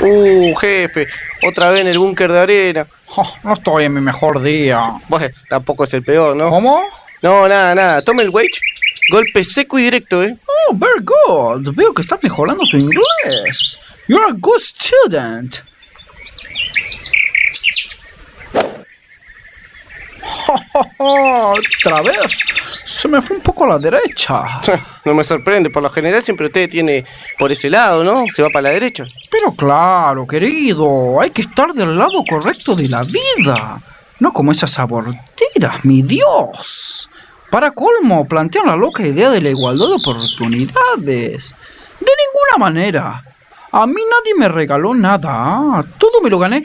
Uh, jefe, otra vez en el búnker de arena. Oh, no estoy en mi mejor día. Bueno, tampoco es el peor, ¿no? ¿Cómo? No, nada, nada. Tome el wage. Golpe seco y directo, ¿eh? Oh, very good. Veo que estás mejorando tu inglés. You're a good student. Otra vez. Se me fue un poco a la derecha. No me sorprende, por lo general siempre usted tiene por ese lado, ¿no? Se va para la derecha. Claro, querido, hay que estar del lado correcto de la vida. No como esas aborteras, mi Dios. Para colmo, plantean la loca idea de la igualdad de oportunidades. De ninguna manera. A mí nadie me regaló nada. Todo me lo gané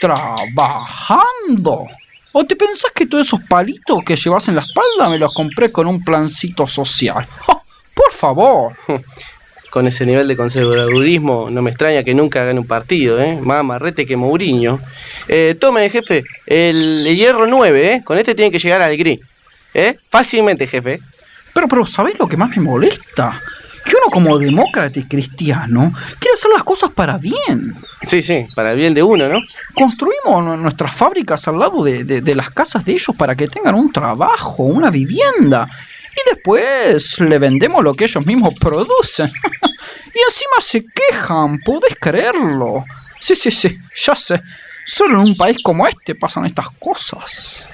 trabajando. ¿O te pensás que todos esos palitos que llevas en la espalda me los compré con un plancito social? Por favor. Con ese nivel de conservadurismo, no me extraña que nunca gane un partido, ¿eh? Más amarrete que Mourinho. Eh, tome, jefe, el hierro 9, ¿eh? Con este tiene que llegar al gris. ¿Eh? Fácilmente, jefe. Pero, pero, ¿sabés lo que más me molesta? Que uno como demócrata y cristiano quiere hacer las cosas para bien. Sí, sí, para el bien de uno, ¿no? Construimos nu- nuestras fábricas al lado de, de- de las casas de ellos para que tengan un trabajo, una vivienda. Y después le vendemos lo que ellos mismos producen. y encima se quejan, ¿podés creerlo? Sí, sí, sí, ya sé. Solo en un país como este pasan estas cosas.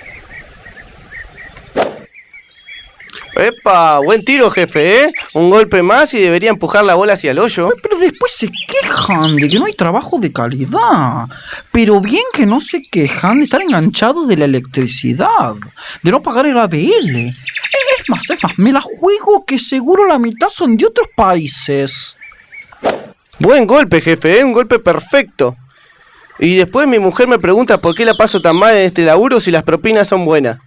Epa, buen tiro, jefe, ¿eh? Un golpe más y debería empujar la bola hacia el hoyo. Pero después se quejan de que no hay trabajo de calidad. Pero bien que no se quejan de estar enganchados de la electricidad, de no pagar el ABL. Es más, es más, me la juego que seguro la mitad son de otros países. Buen golpe, jefe. Un golpe perfecto. Y después mi mujer me pregunta por qué la paso tan mal en este laburo si las propinas son buenas.